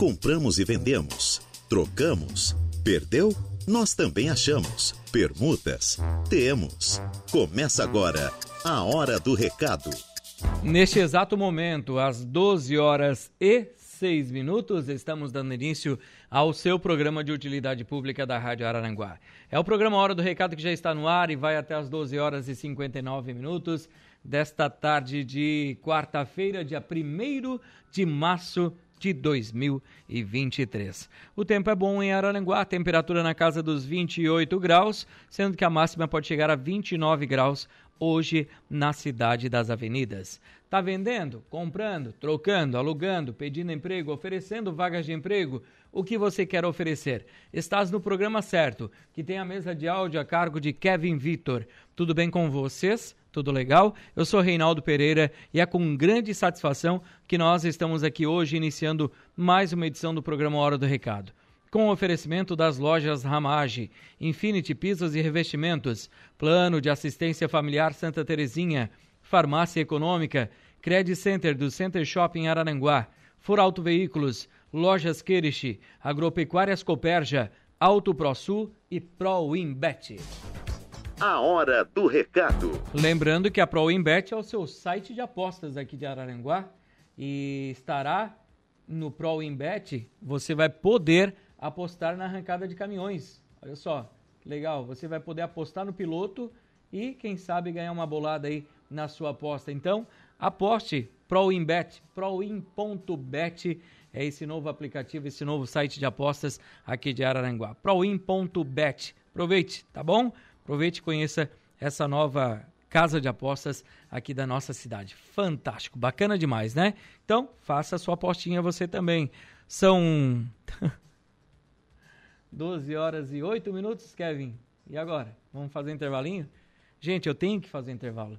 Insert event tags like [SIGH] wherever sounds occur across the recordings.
Compramos e vendemos. Trocamos. Perdeu? Nós também achamos. Permutas? Temos. Começa agora a Hora do Recado. Neste exato momento, às 12 horas e 6 minutos, estamos dando início ao seu programa de utilidade pública da Rádio Araranguá. É o programa Hora do Recado que já está no ar e vai até as 12 horas e 59 minutos desta tarde de quarta-feira, dia 1 de março de 2023. O tempo é bom em Araranguá, temperatura na casa dos 28 graus, sendo que a máxima pode chegar a 29 graus hoje na cidade das avenidas. Tá vendendo, comprando, trocando, alugando, pedindo emprego, oferecendo vagas de emprego? O que você quer oferecer? Estás no programa certo, que tem a mesa de áudio a cargo de Kevin Vitor. Tudo bem com vocês? Tudo legal? Eu sou Reinaldo Pereira e é com grande satisfação que nós estamos aqui hoje iniciando mais uma edição do programa Hora do Recado. Com o oferecimento das lojas Ramage, Infinity Pisos e Revestimentos, Plano de Assistência Familiar Santa Terezinha, Farmácia Econômica, Credit Center do Center Shopping Araranguá, For Auto Veículos, Lojas Queriche, Agropecuárias Coperja, Auto ProSul e ProWinBet. A hora do recado. Lembrando que a ProWinBet é o seu site de apostas aqui de Araranguá e estará no ProWinBet, você vai poder apostar na arrancada de caminhões. Olha só, legal, você vai poder apostar no piloto e quem sabe ganhar uma bolada aí na sua aposta. Então, aposte ProWinBet, prowin.bet é esse novo aplicativo, esse novo site de apostas aqui de Araranguá. prowin.bet. Aproveite, tá bom? Aproveite e conheça essa nova casa de apostas aqui da nossa cidade. Fantástico, bacana demais, né? Então, faça a sua apostinha você também. São [LAUGHS] 12 horas e 8 minutos, Kevin. E agora? Vamos fazer um intervalinho? Gente, eu tenho que fazer intervalo.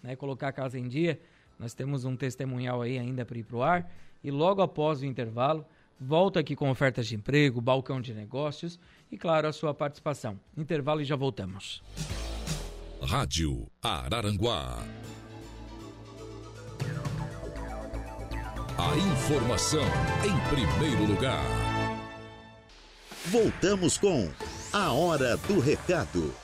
Né? Colocar a casa em dia. Nós temos um testemunhal aí ainda para ir para o ar. E logo após o intervalo, volto aqui com ofertas de emprego, balcão de negócios e, claro, a sua participação. Intervalo e já voltamos. Rádio Araranguá. A informação em primeiro lugar. Voltamos com A Hora do Recado.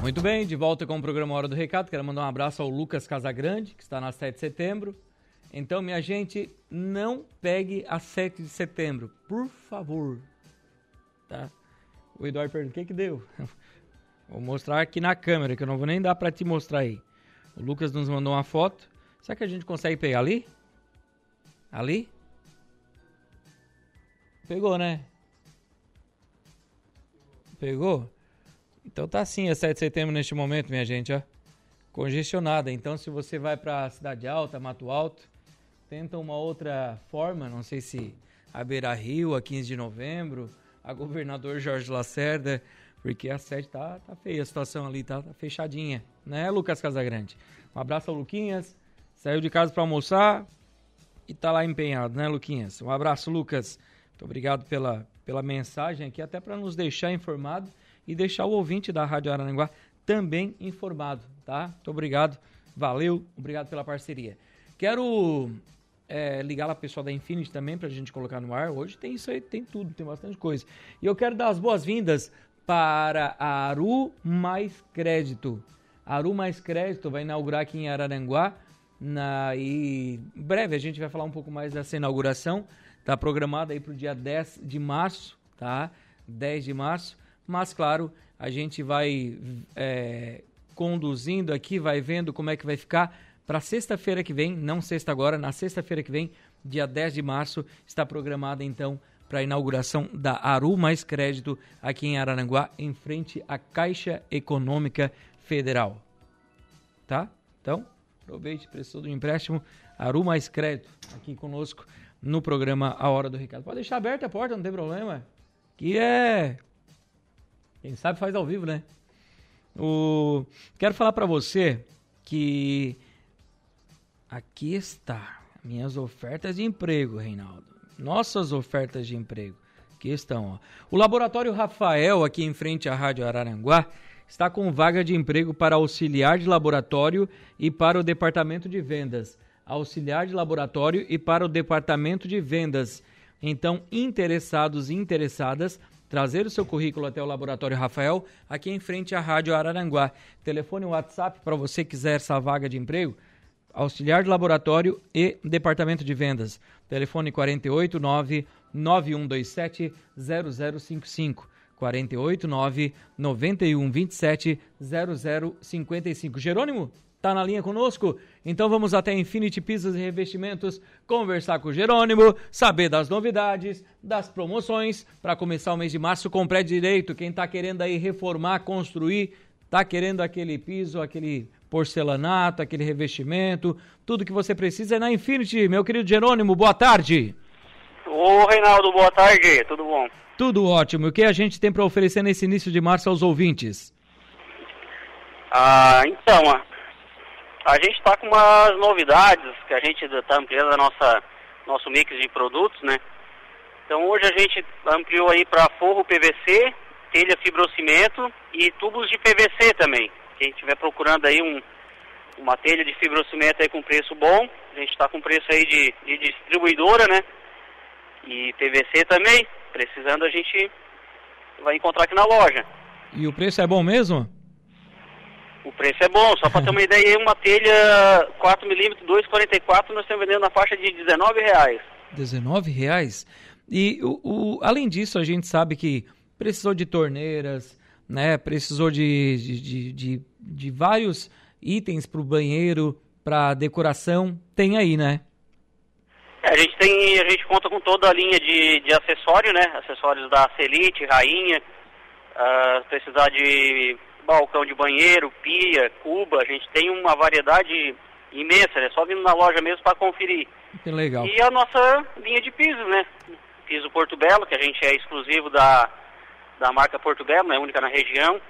Muito bem, de volta com o programa Hora do Recado. Quero mandar um abraço ao Lucas Casagrande, que está na 7 de setembro. Então, minha gente, não pegue a 7 de setembro, por favor. Tá? O Eduardo perguntou: o que que deu? [LAUGHS] Vou mostrar aqui na câmera, que eu não vou nem dar para te mostrar aí. O Lucas nos mandou uma foto. Será que a gente consegue pegar ali? Ali? Pegou, né? Pegou? Então tá assim a 7 de setembro neste momento, minha gente, ó. Congestionada. Então se você vai para Cidade Alta, Mato Alto, tenta uma outra forma, não sei se a Beira Rio, a 15 de novembro, a governador Jorge Lacerda, porque a 7 tá, tá feia a situação ali, tá, tá fechadinha, né, Lucas Casagrande? Um abraço ao Luquinhas, saiu de casa para almoçar e tá lá empenhado, né, Luquinhas? Um abraço, Lucas. Muito obrigado pela, pela mensagem aqui, até para nos deixar informado e deixar o ouvinte da Rádio Aranguá também informado, tá? Muito obrigado, valeu, obrigado pela parceria. Quero é, ligar lá pessoal da Infinity também para a gente colocar no ar. Hoje tem isso aí, tem tudo, tem bastante coisa. E eu quero dar as boas-vindas para a Aru Mais Crédito. A Aru Mais Crédito vai inaugurar aqui em Araranguá. Na, e breve a gente vai falar um pouco mais dessa inauguração. Está programada aí para o dia 10 de março, tá? 10 de março. Mas, claro, a gente vai é, conduzindo aqui, vai vendo como é que vai ficar para sexta-feira que vem, não sexta agora, na sexta-feira que vem, dia 10 de março, está programada então para a inauguração da Aru Mais Crédito aqui em Araranguá, em frente à Caixa Econômica Federal. Tá? Então, aproveite, precisou do empréstimo, Aru Mais Crédito, aqui conosco no programa A Hora do Recado. Pode deixar aberta a porta, não tem problema. Que é quem sabe faz ao vivo, né? O... Quero falar para você que aqui está minhas ofertas de emprego, Reinaldo. Nossas ofertas de emprego. Aqui estão, ó. O Laboratório Rafael, aqui em frente à Rádio Araranguá, está com vaga de emprego para auxiliar de laboratório e para o departamento de vendas. Auxiliar de laboratório e para o departamento de vendas. Então, interessados e interessadas, trazer o seu currículo até o Laboratório Rafael, aqui em frente à Rádio Araranguá. Telefone WhatsApp para você quiser essa vaga de emprego, auxiliar de laboratório e departamento de vendas. Telefone 489 9127 0055. 489 9127 0055. Jerônimo, tá na linha conosco? Então vamos até Infinity Pisos e Revestimentos conversar com o Jerônimo, saber das novidades, das promoções para começar o mês de março com pré direito. Quem está querendo aí reformar, construir, está querendo aquele piso, aquele porcelanato, aquele revestimento, tudo que você precisa é na Infinity. Meu querido Jerônimo, boa tarde. Ô Reinaldo, boa tarde, tudo bom? Tudo ótimo. O que a gente tem para oferecer nesse início de março aos ouvintes? Ah, então, a gente está com umas novidades que a gente está ampliando a nossa nosso mix de produtos, né? Então hoje a gente ampliou aí para forro PVC, telha fibrocimento e tubos de PVC também. Quem estiver procurando aí um, uma telha de fibrocimento aí com preço bom, a gente está com preço aí de, de distribuidora, né? E PVC também, precisando a gente vai encontrar aqui na loja. E o preço é bom mesmo? O preço é bom, só para ter uma [LAUGHS] ideia, uma telha 4mm 2,44 nós estamos vendendo na faixa de 19 reais. 19 reais? E o, o, além disso, a gente sabe que precisou de torneiras, né? Precisou de, de, de, de, de vários itens para o banheiro, para decoração. Tem aí, né? É, a gente tem, a gente conta com toda a linha de, de acessório, né? Acessórios da Celite, Rainha, uh, precisar de balcão de banheiro, pia, cuba, a gente tem uma variedade imensa, é né? só vindo na loja mesmo para conferir. Que legal. E a nossa linha de pisos, né? Piso Porto Belo, que a gente é exclusivo da, da marca Porto Belo, é única na região.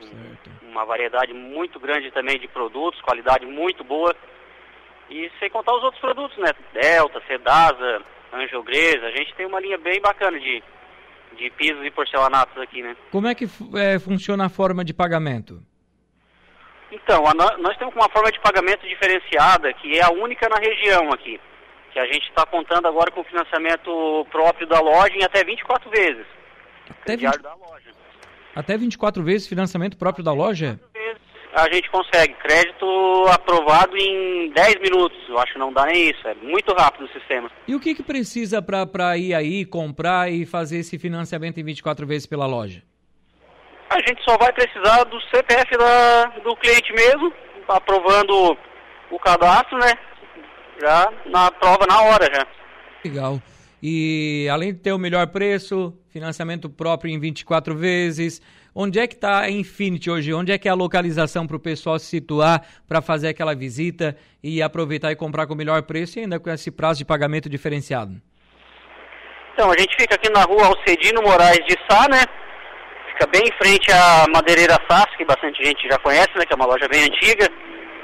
Certo. Uma variedade muito grande também de produtos, qualidade muito boa. E sem contar os outros produtos, né? Delta, Sedasa, Angiogresa, a gente tem uma linha bem bacana de, de pisos e porcelanatos aqui, né? Como é que é, funciona a forma de pagamento? Então, a, nós temos uma forma de pagamento diferenciada, que é a única na região aqui. Que a gente está contando agora com o financiamento próprio da loja em até 24 vezes. Até, 20... da loja. até 24 vezes financiamento próprio da loja? A gente consegue crédito aprovado em 10 minutos. Eu acho que não dá nem isso, é muito rápido o sistema. E o que, que precisa para ir aí, comprar e fazer esse financiamento em 24 vezes pela loja? A gente só vai precisar do CPF da, do cliente mesmo, aprovando o cadastro, né? Já na prova na hora já. Legal. E além de ter o melhor preço, financiamento próprio em 24 vezes, Onde é que está a Infinity hoje? Onde é que é a localização para o pessoal se situar para fazer aquela visita e aproveitar e comprar com o melhor preço e ainda com esse prazo de pagamento diferenciado? Então, a gente fica aqui na rua Alcedino Moraes de Sá, né? Fica bem em frente à Madeireira Sá, que bastante gente já conhece, né? Que é uma loja bem antiga,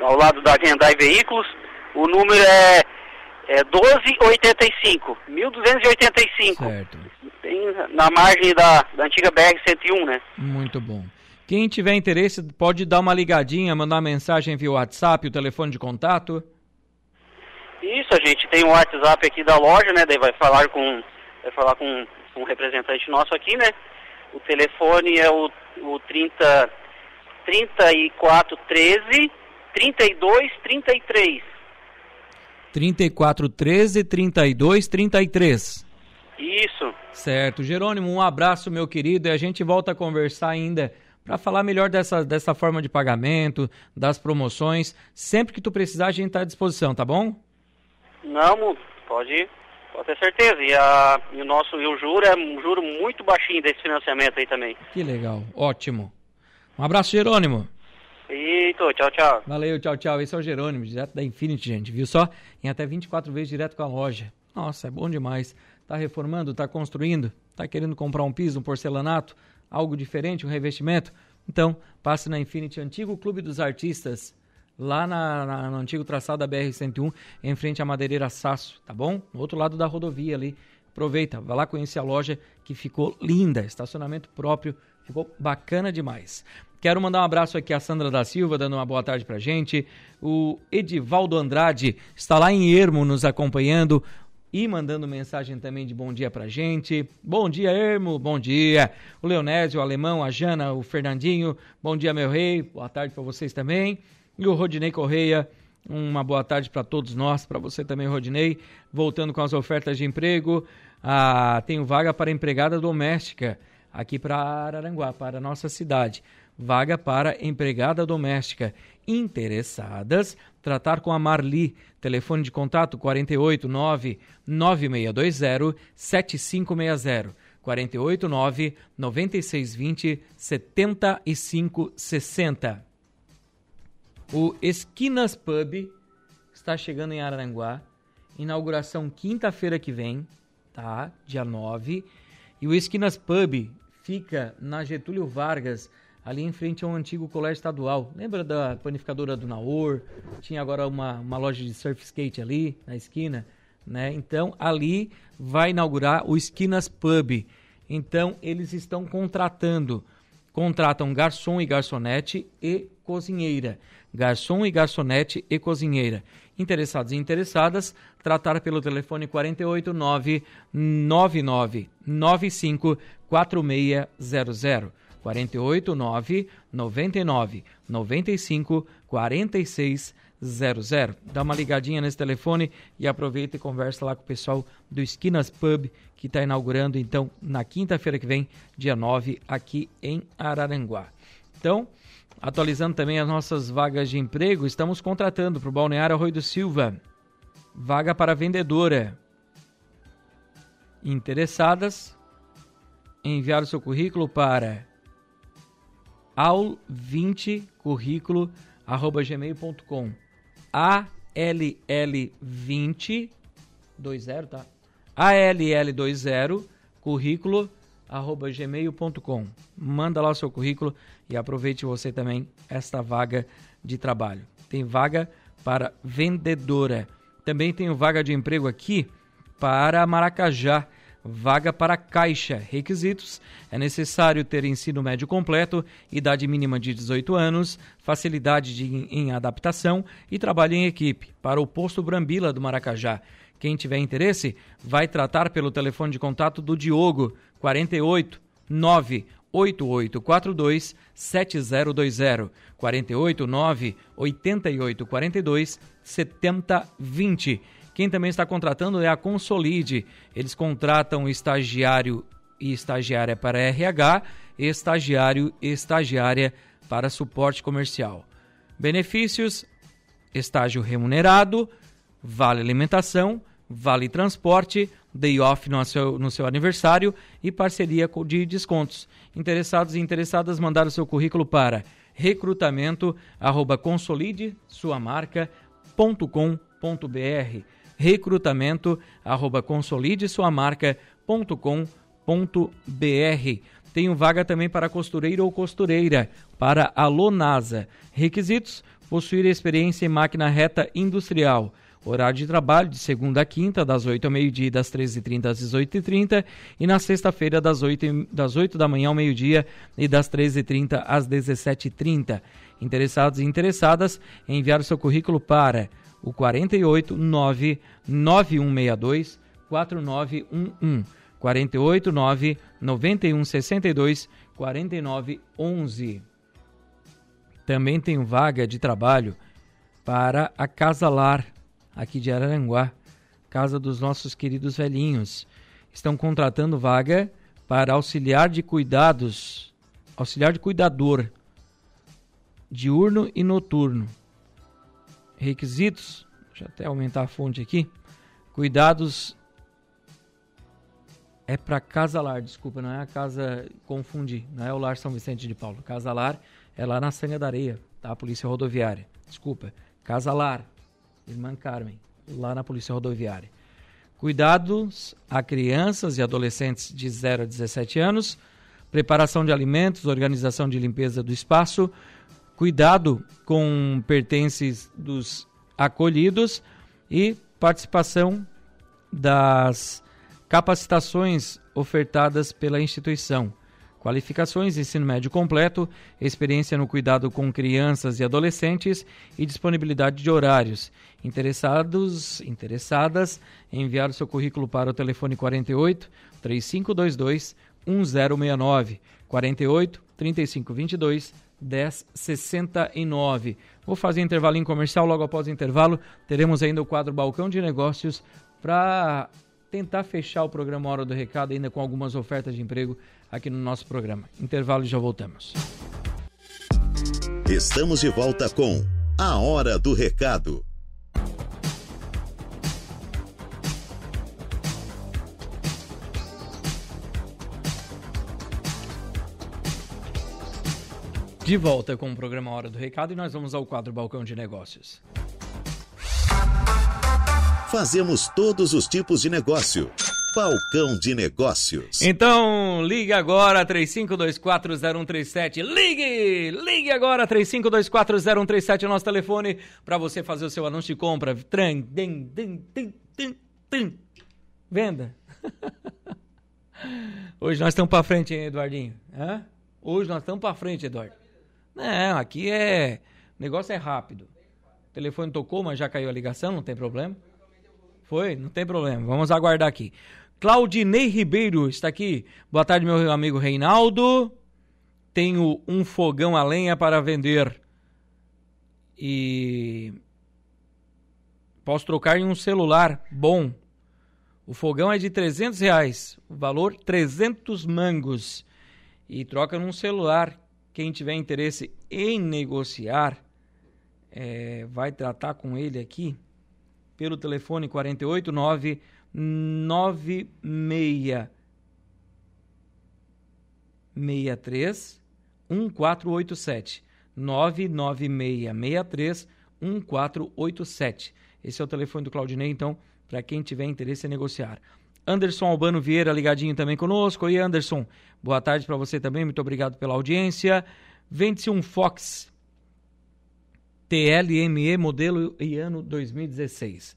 ao lado da Vendai Veículos. O número é, é 1285, 1285. Certo na margem da, da antiga BR-101, né? Muito bom. Quem tiver interesse pode dar uma ligadinha, mandar mensagem via WhatsApp, o telefone de contato. Isso, a gente tem o um WhatsApp aqui da loja, né? Daí vai falar com vai falar com, com um representante nosso aqui, né? O telefone é o, o 30 3413 3233. 3413 3233. Isso. Certo. Jerônimo, um abraço, meu querido, e a gente volta a conversar ainda para falar melhor dessa, dessa forma de pagamento, das promoções. Sempre que tu precisar, a gente está à disposição, tá bom? Não, pode, pode ter certeza. E, a, e o nosso e o juro é um juro muito baixinho desse financiamento aí também. Que legal, ótimo. Um abraço, Jerônimo. Eito, tchau, tchau. Valeu, tchau, tchau. Esse é o Jerônimo, direto da Infinity, gente. Viu só? Em até 24 vezes direto com a loja. Nossa, é bom demais. Está reformando, está construindo, está querendo comprar um piso, um porcelanato, algo diferente, um revestimento? Então, passe na Infinity Antigo Clube dos Artistas, lá na, na, no antigo traçado da BR-101, em frente à Madeireira Sasso, tá bom? No outro lado da rodovia ali. Aproveita, vai lá conhecer a loja que ficou linda, estacionamento próprio, Ficou bacana demais. Quero mandar um abraço aqui a Sandra da Silva, dando uma boa tarde pra gente. O Edivaldo Andrade está lá em Ermo nos acompanhando e mandando mensagem também de bom dia pra gente. Bom dia, Ermo, bom dia. O Leonésio, o Alemão, a Jana, o Fernandinho, bom dia, meu rei. Boa tarde para vocês também. E o Rodinei Correia, uma boa tarde para todos nós, para você também, Rodinei. Voltando com as ofertas de emprego, ah, tenho vaga para empregada doméstica aqui para Araranguá, para a nossa cidade. Vaga para empregada doméstica. Interessadas, tratar com a Marli. Telefone de contato 489 9620 7560. 489 9620 7560. O Esquinas Pub está chegando em Araranguá. Inauguração quinta-feira que vem, tá? Dia 9. E o Esquinas Pub fica na Getúlio Vargas, ali em frente ao antigo colégio estadual. Lembra da panificadora do Naor? Tinha agora uma, uma loja de surf skate ali na esquina, né? Então ali vai inaugurar o Esquinas Pub. Então eles estão contratando, contratam garçom e garçonete e cozinheira garçom e garçonete e cozinheira. Interessados e interessadas, tratar pelo telefone 489 99 95 4600. 489 99 95 4600. Dá uma ligadinha nesse telefone e aproveita e conversa lá com o pessoal do Esquinas Pub, que está inaugurando então na quinta-feira que vem, dia 9, aqui em Araranguá. Então, Atualizando também as nossas vagas de emprego, estamos contratando para o Balneário Arroio do Silva. Vaga para vendedora. Interessadas, enviar o seu currículo para al20currículo@gmail.com. ALL20 20, tá? ALL20 currículo arroba gmail.com. Manda lá o seu currículo e aproveite você também esta vaga de trabalho. Tem vaga para vendedora. Também tenho vaga de emprego aqui para Maracajá. Vaga para caixa. Requisitos: é necessário ter ensino médio completo, idade mínima de 18 anos, facilidade de, em adaptação e trabalho em equipe. Para o posto Brambila do Maracajá. Quem tiver interesse, vai tratar pelo telefone de contato do Diogo, 48 98842 7020 48 9 8842 7020. Quem também está contratando é a Consolide. Eles contratam estagiário e estagiária para RH, estagiário e estagiária para suporte comercial. Benefícios: estágio remunerado, vale alimentação, vale transporte, day off no seu, no seu aniversário e parceria de descontos. Interessados e interessadas mandar o seu currículo para recrutamento arroba consolide sua marca.com.br recrutamento arroba consolide sua marca.com.br Tenho vaga também para costureiro ou costureira para a Lonasa. Requisitos: possuir experiência em máquina reta industrial Horário de trabalho de segunda a quinta, das 8 ao meio-dia e das 13h30 às 18h30. E na sexta-feira, das 8, das 8 da manhã ao meio-dia e das 13h30 às 17h30. Interessados e interessadas, enviar o seu currículo para o 48 9 9162 4911. 48 9 9162 4911. Também tem vaga de trabalho para a Casa Lar aqui de Araranguá, casa dos nossos queridos velhinhos. Estão contratando vaga para auxiliar de cuidados, auxiliar de cuidador, diurno e noturno. Requisitos, deixa eu até aumentar a fonte aqui. Cuidados é para Casa Lar, desculpa, não é a casa, confundi, não é o Lar São Vicente de Paulo. Casa Lar é lá na Sanga da Areia, tá? A Polícia Rodoviária. Desculpa. Casa Lar, Irmã Carmen, lá na Polícia Rodoviária. Cuidados a crianças e adolescentes de 0 a 17 anos, preparação de alimentos, organização de limpeza do espaço, cuidado com pertences dos acolhidos e participação das capacitações ofertadas pela instituição Qualificações: ensino médio completo, experiência no cuidado com crianças e adolescentes e disponibilidade de horários. Interessados, interessadas, enviar o seu currículo para o telefone 48 3522 1069 48 3522 1069. Vou fazer intervalinho comercial, logo após o intervalo teremos ainda o quadro Balcão de Negócios para tentar fechar o programa Hora do Recado ainda com algumas ofertas de emprego aqui no nosso programa. Intervalo e já voltamos. Estamos de volta com A Hora do Recado. De volta com o programa Hora do Recado e nós vamos ao quadro Balcão de Negócios. Fazemos todos os tipos de negócio. Balcão de Negócios. Então, ligue agora 35240137. Ligue! Ligue agora 35240137 é o nosso telefone para você fazer o seu anúncio de compra. Tran, din, din, din, din, din. Venda. [LAUGHS] Hoje nós estamos para frente, hein, Eduardinho? Hã? Hoje nós estamos para frente, Eduardo. Não, aqui é. O negócio é rápido. O telefone tocou, mas já caiu a ligação, não tem problema. Foi? Não tem problema. Vamos aguardar aqui. Claudinei Ribeiro está aqui. Boa tarde, meu amigo Reinaldo. Tenho um fogão a lenha para vender. E posso trocar em um celular bom. O fogão é de 300 reais. O valor 300 mangos. E troca num celular. Quem tiver interesse em negociar, é, vai tratar com ele aqui pelo telefone 489 96 63 1487 99663 1487. Esse é o telefone do Claudinei, então, para quem tiver interesse em negociar. Anderson Albano Vieira ligadinho também conosco. Oi, Anderson. Boa tarde para você também. Muito obrigado pela audiência. Vende-se um Fox TLME modelo e ano 2016.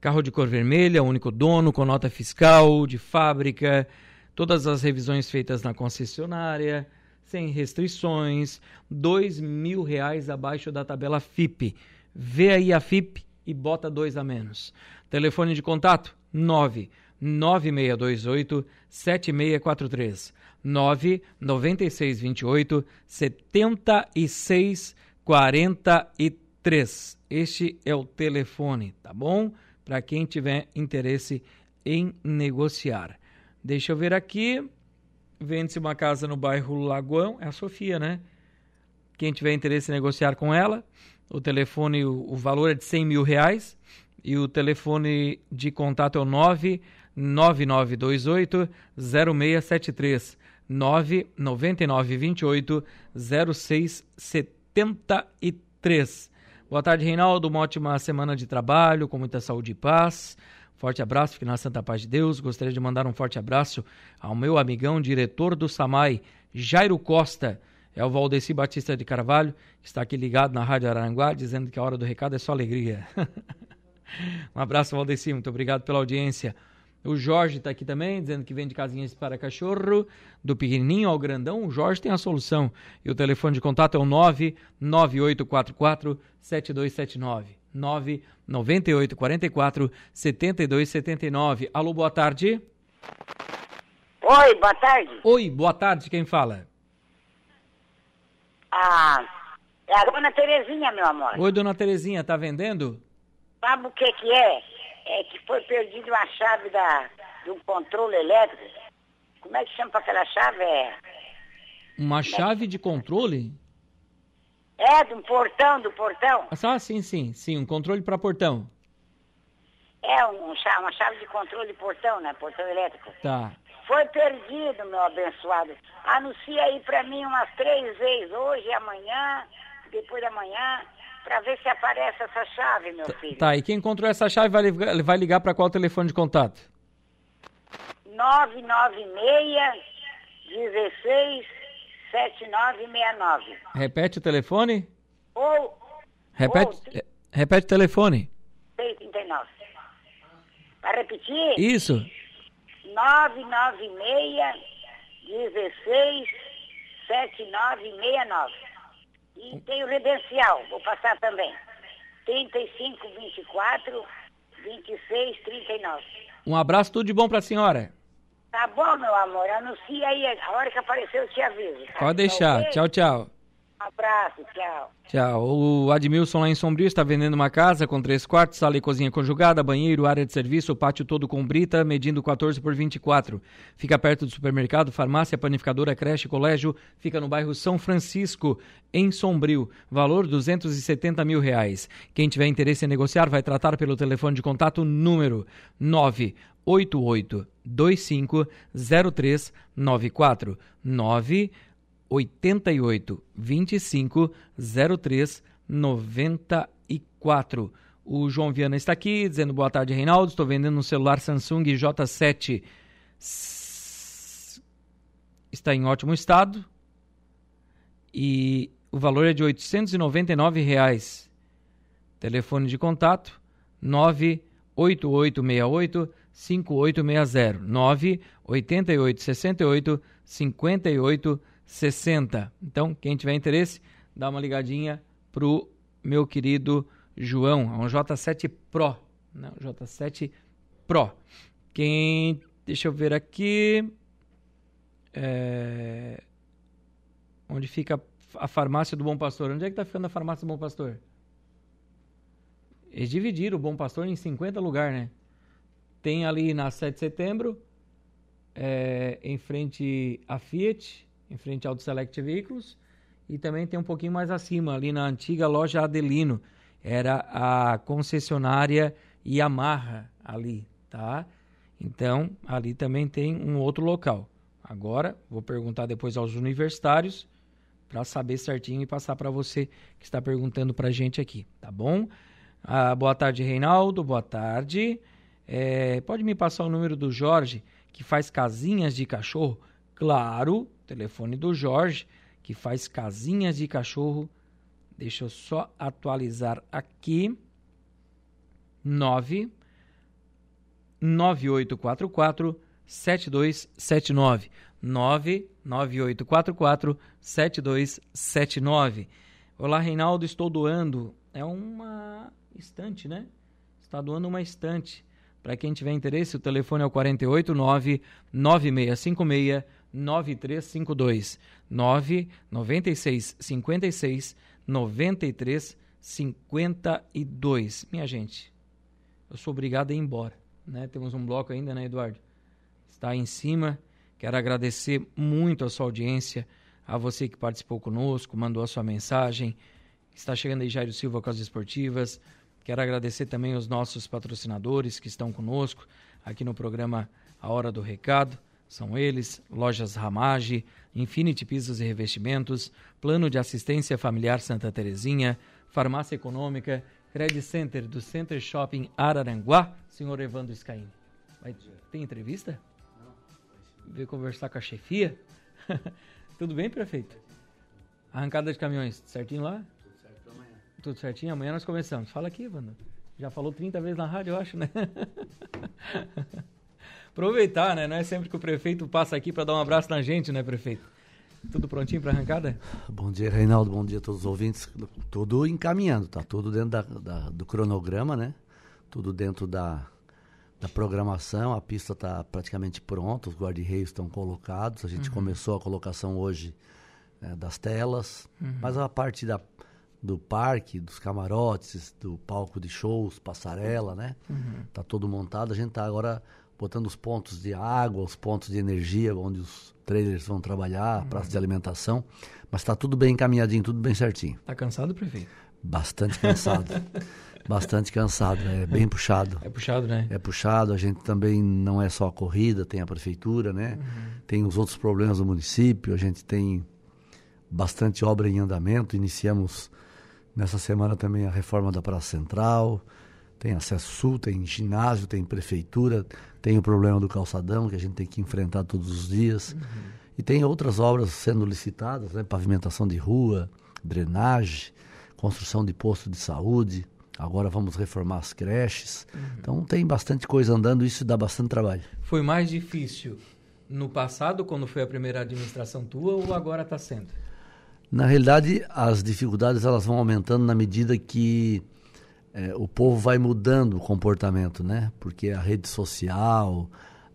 Carro de cor vermelha, único dono, com nota fiscal, de fábrica, todas as revisões feitas na concessionária, sem restrições, dois mil reais abaixo da tabela FIP. Vê aí a FIP e bota dois a menos. Telefone de contato: 9 9628 7643 9 9628 7643. Este é o telefone, tá bom? para quem tiver interesse em negociar. Deixa eu ver aqui. Vende-se uma casa no bairro Lagoão, é a Sofia, né? Quem tiver interesse em negociar com ela, o telefone, o, o valor é de 100 mil reais e o telefone de contato é o 99928 0673 99928 0673. Boa tarde, Reinaldo. Uma ótima semana de trabalho, com muita saúde e paz. Forte abraço, fique na santa paz de Deus. Gostaria de mandar um forte abraço ao meu amigão, diretor do SAMAI, Jairo Costa. É o Valdeci Batista de Carvalho, que está aqui ligado na Rádio Aranguá, dizendo que a hora do recado é só alegria. [LAUGHS] um abraço, Valdeci. Muito obrigado pela audiência. O Jorge está aqui também, dizendo que vende casinhas para cachorro, do pequenininho ao grandão. O Jorge tem a solução. E o telefone de contato é o 99844 7279. 99844 7279. Alô, boa tarde. Oi, boa tarde. Oi, boa tarde. Quem fala? Ah, é a dona Terezinha, meu amor. Oi, dona Terezinha, tá vendendo? Sabe o que que é? É que foi perdida uma chave da, de um controle elétrico. Como é que chama para aquela chave? É... Uma chave de controle? É, de um portão, do portão. Ah, sim, sim, sim, um controle para portão. É, um, uma chave de controle de portão, né? Portão elétrico. Tá. Foi perdido, meu abençoado. Anuncia aí para mim umas três vezes, hoje, amanhã, depois da manhã para ver se aparece essa chave, meu filho. Tá, e quem encontrou essa chave vai ligar, vai ligar para qual telefone de contato? 996 16 7969. Repete o telefone? Ou. Repete, ou, repete o telefone. 639. Vai repetir? Isso. 996 16 7969. E tem o Redencial, vou passar também. 3524 2639. Um abraço, tudo de bom pra senhora. Tá bom, meu amor. Anuncia aí. A hora que aparecer eu te aviso. Tá? Pode deixar. Ok? Tchau, tchau. Abraço, tchau. Tchau. O Admilson lá em Sombrio está vendendo uma casa com três quartos, sala e cozinha conjugada, banheiro, área de serviço, pátio todo com brita, medindo 14 por 24. Fica perto do supermercado, farmácia, panificadora, creche, colégio. Fica no bairro São Francisco, em Sombrio. Valor 270 mil reais. Quem tiver interesse em negociar vai tratar pelo telefone de contato número 988 25 0394 9 88 25 03 94. O João Viana está aqui dizendo boa tarde, Reinaldo. Estou vendendo um celular Samsung J7. S- Está em ótimo estado e o valor é de 899 reais. Telefone de contato 98868 5860 98868 5860. Então, quem tiver interesse, dá uma ligadinha pro meu querido João, é um J7 Pro, né? Um J7 Pro. Quem, deixa eu ver aqui, é, onde fica a farmácia do Bom Pastor? Onde é que está ficando a farmácia do Bom Pastor? Eles dividiram o Bom Pastor em 50 lugares, né? Tem ali na 7 de setembro, é, em frente à Fiat, em frente ao Select Veículos, e também tem um pouquinho mais acima, ali na antiga loja Adelino. Era a concessionária Yamaha ali, tá? Então, ali também tem um outro local. Agora, vou perguntar depois aos universitários para saber certinho e passar para você que está perguntando para a gente aqui, tá bom? Ah, boa tarde, Reinaldo. Boa tarde. É, pode me passar o número do Jorge, que faz casinhas de cachorro? Claro, telefone do Jorge, que faz casinhas de cachorro. Deixa eu só atualizar aqui. 9 9844 7279 99844 7279 Olá, Reinaldo, estou doando. É uma estante, né? Está doando uma estante. Para quem tiver interesse, o telefone é o 489 9656 9352 996 56 93 52. Minha gente, eu sou obrigado a ir embora, né? Temos um bloco ainda, né, Eduardo? Está em cima. Quero agradecer muito a sua audiência, a você que participou conosco, mandou a sua mensagem. Está chegando aí Jairo Silva com as esportivas. Quero agradecer também os nossos patrocinadores que estão conosco aqui no programa A Hora do Recado. São eles, Lojas Ramage, Infinity Pisos e Revestimentos, Plano de Assistência Familiar Santa Terezinha, Farmácia Econômica, Credit Center do Center Shopping Araranguá, senhor Evandro Scaini. Tem entrevista? Veio conversar com a chefia? [LAUGHS] Tudo bem, prefeito? Arrancada de caminhões, certinho lá? Tudo certo amanhã. Tudo certinho? Amanhã nós começamos. Fala aqui, Evandro. Já falou 30 vezes na rádio, eu acho, né? [LAUGHS] Aproveitar, né? Não é sempre que o prefeito passa aqui para dar um abraço na gente, né, prefeito? Tudo prontinho para arrancada? Bom dia, Reinaldo. Bom dia a todos os ouvintes. Tudo encaminhando, tá tudo dentro da, da- do cronograma, né? Tudo dentro da, da programação. A pista está praticamente pronta, os guarda-reios estão colocados. A gente começou a colocação hoje né, das telas, mas a parte da, do parque, dos camarotes, do palco de shows, passarela, né? Tá tudo montado. A gente tá agora botando os pontos de água, os pontos de energia, onde os trailers vão trabalhar, praça de alimentação. Mas está tudo bem encaminhadinho, tudo bem certinho. Tá cansado, prefeito? Bastante cansado. [LAUGHS] Bastante cansado, é bem puxado. É puxado, né? É puxado, a gente também não é só a corrida, tem a prefeitura, né? Tem os outros problemas do município, a gente tem bastante obra em andamento. Iniciamos nessa semana também a reforma da Praça Central, tem acesso sul, tem ginásio, tem prefeitura, tem o problema do calçadão que a gente tem que enfrentar todos os dias. E tem outras obras sendo licitadas, né? Pavimentação de rua, drenagem, construção de posto de saúde. Agora vamos reformar as creches. Então tem bastante coisa andando, isso dá bastante trabalho. Foi mais difícil no passado, quando foi a primeira administração tua, ou agora está sendo? Na realidade, as dificuldades elas vão aumentando na medida que é, o povo vai mudando o comportamento, né? Porque a rede social,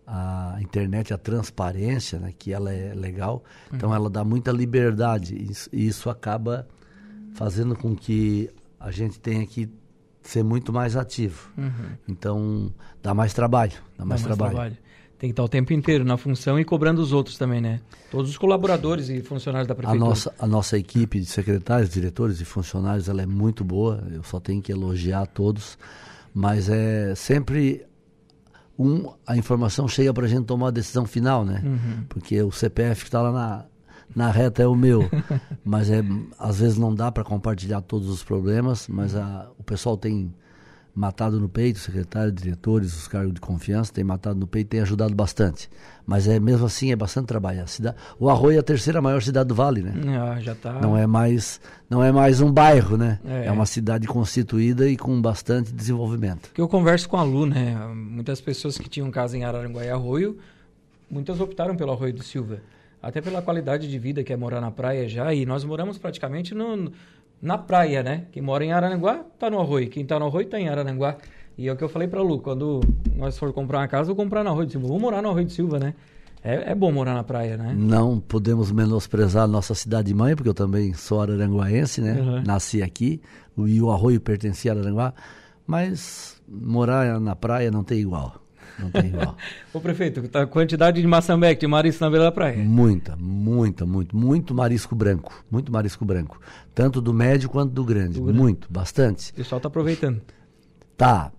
a internet, a transparência, né? Que ela é legal, então ela dá muita liberdade e isso, acaba fazendo com que a gente tenha que ser muito mais ativo. Então dá mais trabalho, dá mais, Dá mais trabalho. trabalho. Tem que estar o tempo inteiro na função e cobrando os outros também, né? Todos os colaboradores e funcionários da A prefeitura. nossa, a nossa equipe de secretários, diretores e funcionários, ela é muito boa. Eu só tenho que elogiar todos. Mas é sempre um, a informação chega para a gente tomar a decisão final, né? Porque o CPF que está lá na, na reta é o meu. [LAUGHS] mas é, às vezes não dá para compartilhar todos os problemas, mas a, o pessoal tem matado no peito, secretário, diretores, os cargos de confiança, tem matado no peito, tem ajudado bastante. Mas é mesmo assim, é bastante trabalho. A cidade, o Arroio é a terceira maior cidade do Vale, né? Ah, já tá. Não é mais, não é mais um bairro, né? É. É. uma cidade constituída e com bastante desenvolvimento. Porque eu converso com a Lu, né? Muitas pessoas que tinham casa em Araranguá e Arroio, muitas optaram pelo Arroio do Silva. Até pela qualidade de vida que é morar na praia já. E nós moramos praticamente no, na praia, né? Quem mora em Araranguá tá no Arroio. Quem tá no Arroio tá em Araranguá. E é o que eu falei pra Lu, quando nós for comprar uma casa, vou comprar no Arroio do Silva. Vou morar no Arroio do Silva, né? É, é bom morar na praia, né? Não podemos menosprezar a nossa cidade mãe, porque eu também sou araranguaense, né? Uhum. Nasci aqui e o Arroio pertencia a Araranguá, mas morar na praia não tem igual. Não tem igual. [LAUGHS] Ô prefeito, tá a quantidade de maçambeque, de marisco na beira da praia. Muita, muita, muito, muito marisco branco, muito marisco branco, tanto do médio quanto do grande, grande. muito, bastante. O pessoal tá aproveitando. Tá.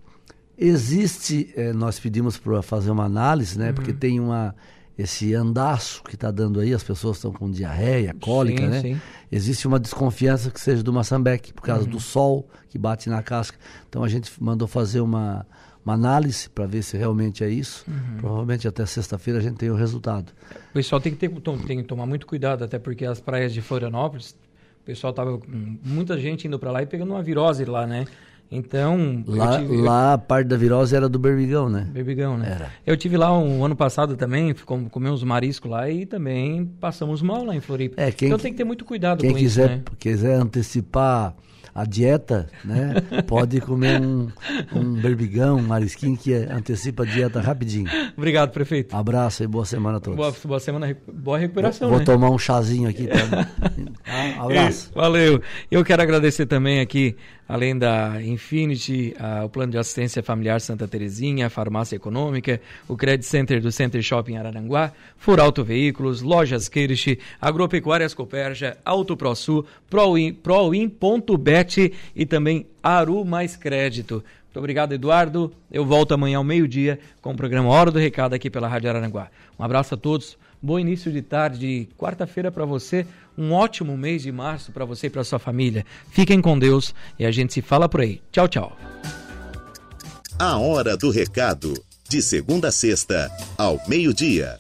Existe, eh, nós pedimos para fazer uma análise, né? Porque tem uma esse andaço que está dando aí, as pessoas estão com diarreia, cólica, Sim, né? sim. Existe uma desconfiança que seja do maçambeque, por causa do sol que bate na casca. Então a gente mandou fazer uma, uma análise para ver se realmente é isso. Provavelmente até sexta-feira a gente tem o resultado. O pessoal tem que, ter, tem que tomar muito cuidado, até porque as praias de Florianópolis, o pessoal tava com muita gente indo para lá e pegando uma virose lá, né? Então, Lá, tive, lá a parte da virose era do berbigão, né? Bebigão, né? Era. Eu tive lá um ano passado também, com- comi uns mariscos lá e também passamos mal lá em Floripa. É, quem então que- tem que ter muito cuidado Quem com quiser, isso, né? quiser antecipar a dieta, né? [LAUGHS] Pode comer um, um berbigão, um marisquinho que antecipa a dieta rapidinho. Obrigado, prefeito. Abraço e boa semana a todos. Boa, boa semana, boa recuperação, Vou né? tomar um chazinho aqui. Tá? [LAUGHS] Ah, abraço. Valeu. Eu quero agradecer também aqui, além da Infinity, a- o Plano de Assistência Familiar Santa Terezinha, a Farmácia Econômica, o Credit Center do Center Shopping Araranguá, Furauto Veículos, Lojas Kirsch, Agropecuárias Coperja, Auto ProSul, Proin- Proin.bet e também Aru Mais Crédito. Muito obrigado, Eduardo. Eu volto amanhã ao meio-dia com o programa Hora do Recado aqui pela Rádio Araranguá. Um abraço a todos. Bom início de tarde, de quarta-feira para você. Um ótimo mês de março para você e para sua família. Fiquem com Deus e a gente se fala por aí. Tchau, tchau. A Hora do Recado. De segunda a sexta, ao meio-dia.